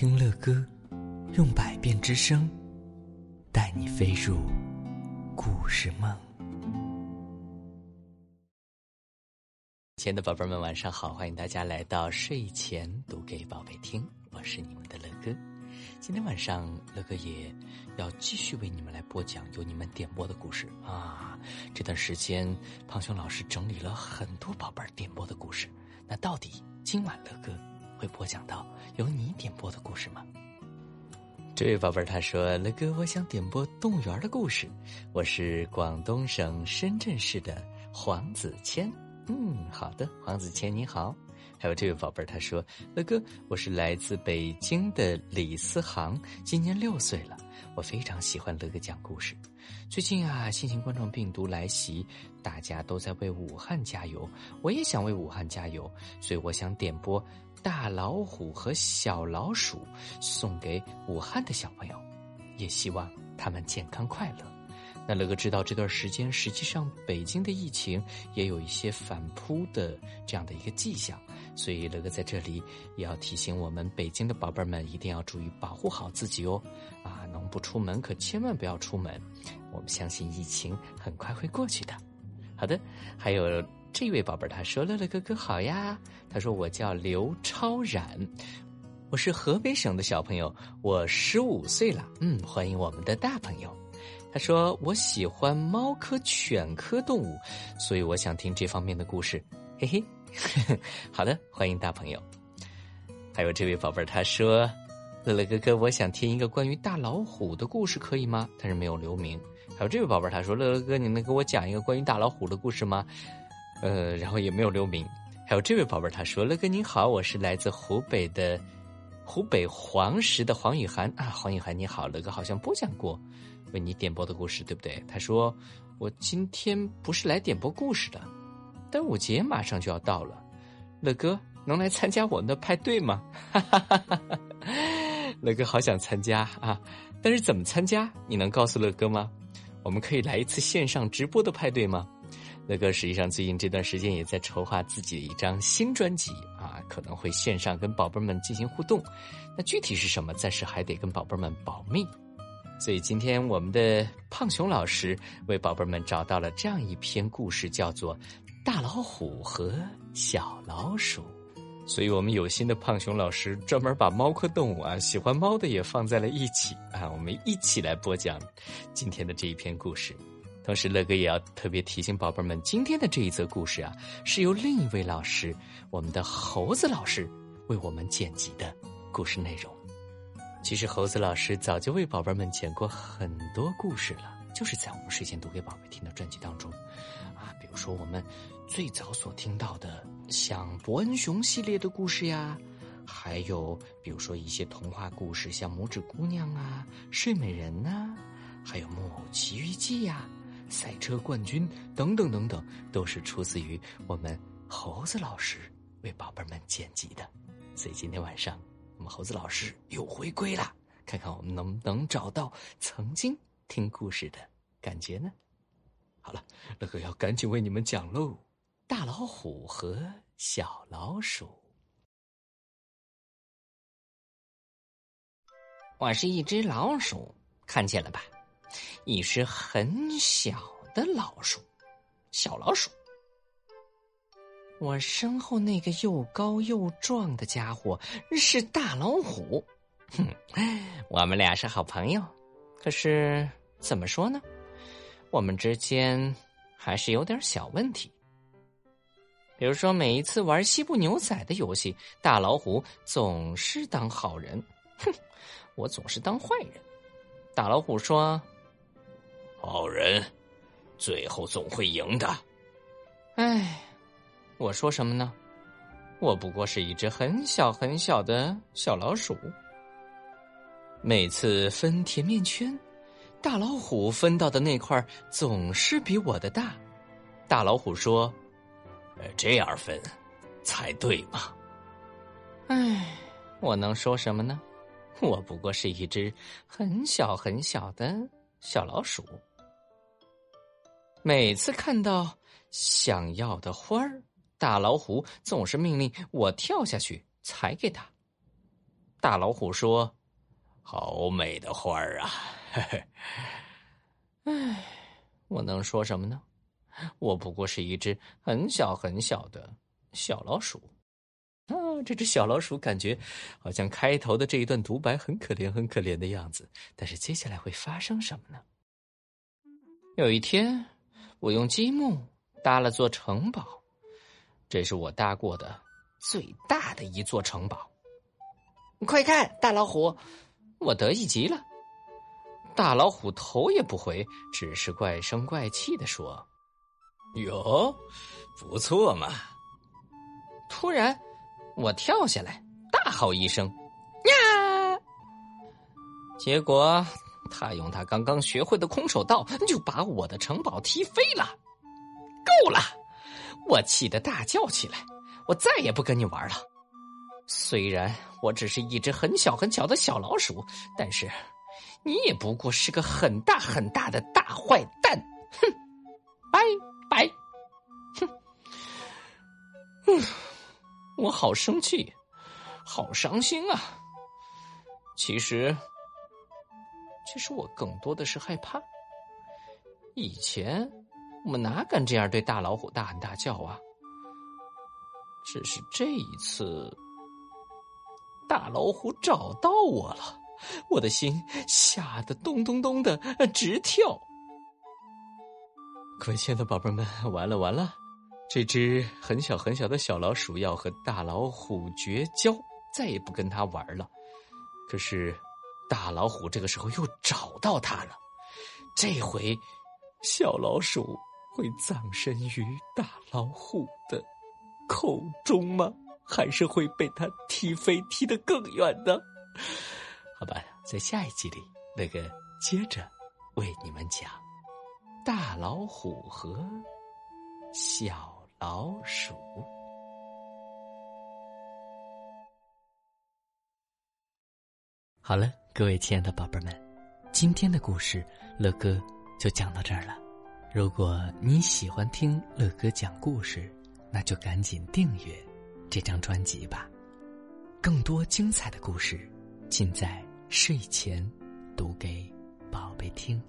听乐歌，用百变之声，带你飞入故事梦。亲爱的宝贝们，晚上好！欢迎大家来到睡前读给宝贝听，我是你们的乐哥。今天晚上，乐哥也要继续为你们来播讲由你们点播的故事啊。这段时间，胖熊老师整理了很多宝贝点播的故事。那到底今晚乐哥会播讲到由你点播的故事吗？这位宝贝儿他说：“乐哥，我想点播动物园的故事。我是广东省深圳市的黄子谦。嗯，好的，黄子谦你好。”还有这位宝贝儿，他说：“乐哥，我是来自北京的李思航，今年六岁了。我非常喜欢乐哥讲故事。最近啊，新型冠状病毒来袭，大家都在为武汉加油，我也想为武汉加油，所以我想点播《大老虎和小老鼠》，送给武汉的小朋友，也希望他们健康快乐。”那乐哥知道这段时间，实际上北京的疫情也有一些反扑的这样的一个迹象，所以乐哥在这里也要提醒我们北京的宝贝儿们，一定要注意保护好自己哦！啊，能不出门可千万不要出门。我们相信疫情很快会过去的。好的，还有这位宝贝儿他说：“乐乐哥哥好呀。”他说：“我叫刘超然，我是河北省的小朋友，我十五岁了。嗯，欢迎我们的大朋友。”说：“我喜欢猫科、犬科动物，所以我想听这方面的故事。”嘿嘿，好的，欢迎大朋友。还有这位宝贝儿，他说：“乐乐哥哥，我想听一个关于大老虎的故事，可以吗？”但是没有留名。还有这位宝贝儿，他说：“乐乐哥，你能给我讲一个关于大老虎的故事吗？”呃，然后也没有留名。还有这位宝贝儿，他说：“乐哥您好，我是来自湖北的湖北黄石的黄雨涵啊，黄雨涵你好，乐哥好像播讲过。”为你点播的故事，对不对？他说：“我今天不是来点播故事的，端午节马上就要到了，乐哥能来参加我们的派对吗？”哈哈哈哈哈！乐哥好想参加啊，但是怎么参加？你能告诉乐哥吗？我们可以来一次线上直播的派对吗？乐哥实际上最近这段时间也在筹划自己的一张新专辑啊，可能会线上跟宝贝们进行互动，那具体是什么，暂时还得跟宝贝们保密。所以今天我们的胖熊老师为宝贝们找到了这样一篇故事，叫做《大老虎和小老鼠》。所以我们有心的胖熊老师专门把猫科动物啊，喜欢猫的也放在了一起啊，我们一起来播讲今天的这一篇故事。同时，乐哥也要特别提醒宝贝们，今天的这一则故事啊，是由另一位老师，我们的猴子老师为我们剪辑的故事内容。其实猴子老师早就为宝贝们讲过很多故事了，就是在我们睡前读给宝贝听的专辑当中，啊，比如说我们最早所听到的像伯恩熊系列的故事呀，还有比如说一些童话故事，像拇指姑娘啊、睡美人呐，还有木偶奇遇记呀、赛车冠军等等等等，都是出自于我们猴子老师为宝贝们剪辑的，所以今天晚上。我们猴子老师又回归了，看看我们能不能找到曾经听故事的感觉呢？好了，乐哥要赶紧为你们讲喽，《大老虎和小老鼠》。我是一只老鼠，看见了吧？一只很小的老鼠，小老鼠。我身后那个又高又壮的家伙是大老虎，哼，我们俩是好朋友，可是怎么说呢？我们之间还是有点小问题。比如说，每一次玩西部牛仔的游戏，大老虎总是当好人，哼，我总是当坏人。大老虎说：“好人最后总会赢的。”哎。我说什么呢？我不过是一只很小很小的小老鼠。每次分甜面圈，大老虎分到的那块总是比我的大。大老虎说：“这样分才对嘛。”唉，我能说什么呢？我不过是一只很小很小的小老鼠。每次看到想要的花儿。大老虎总是命令我跳下去踩给他。大老虎说：“好美的花儿啊！” 唉，我能说什么呢？我不过是一只很小很小的小老鼠。啊，这只小老鼠感觉好像开头的这一段独白很可怜、很可怜的样子。但是接下来会发生什么呢？有一天，我用积木搭了座城堡，这是我搭过的最大的一座城堡。快看，大老虎！我得意极了。大老虎头也不回，只是怪声怪气的说：“哟，不错嘛！”突然，我跳下来，大吼一声：“呀！”结果，他用他刚刚学会的空手道，就把我的城堡踢飞了。够了！我气得大叫起来：“我再也不跟你玩了！”虽然我只是一只很小很小的小老鼠，但是你也不过是个很大很大的大坏蛋！哼，拜拜！哼，嗯，我好生气，好伤心啊！其实，其实我更多的是害怕。以前我们哪敢这样对大老虎大喊大叫啊？只是这一次。大老虎找到我了，我的心吓得咚咚咚的直跳。各位亲爱的宝贝们，完了完了，这只很小很小的小老鼠要和大老虎绝交，再也不跟他玩了。可是，大老虎这个时候又找到他了，这回小老鼠会葬身于大老虎的口中吗？还是会被他踢飞，踢得更远的。好吧，在下一集里，那个接着为你们讲大老虎和小老鼠。好了，各位亲爱的宝贝们，今天的故事乐哥就讲到这儿了。如果你喜欢听乐哥讲故事，那就赶紧订阅。这张专辑吧，更多精彩的故事尽在睡前读给宝贝听。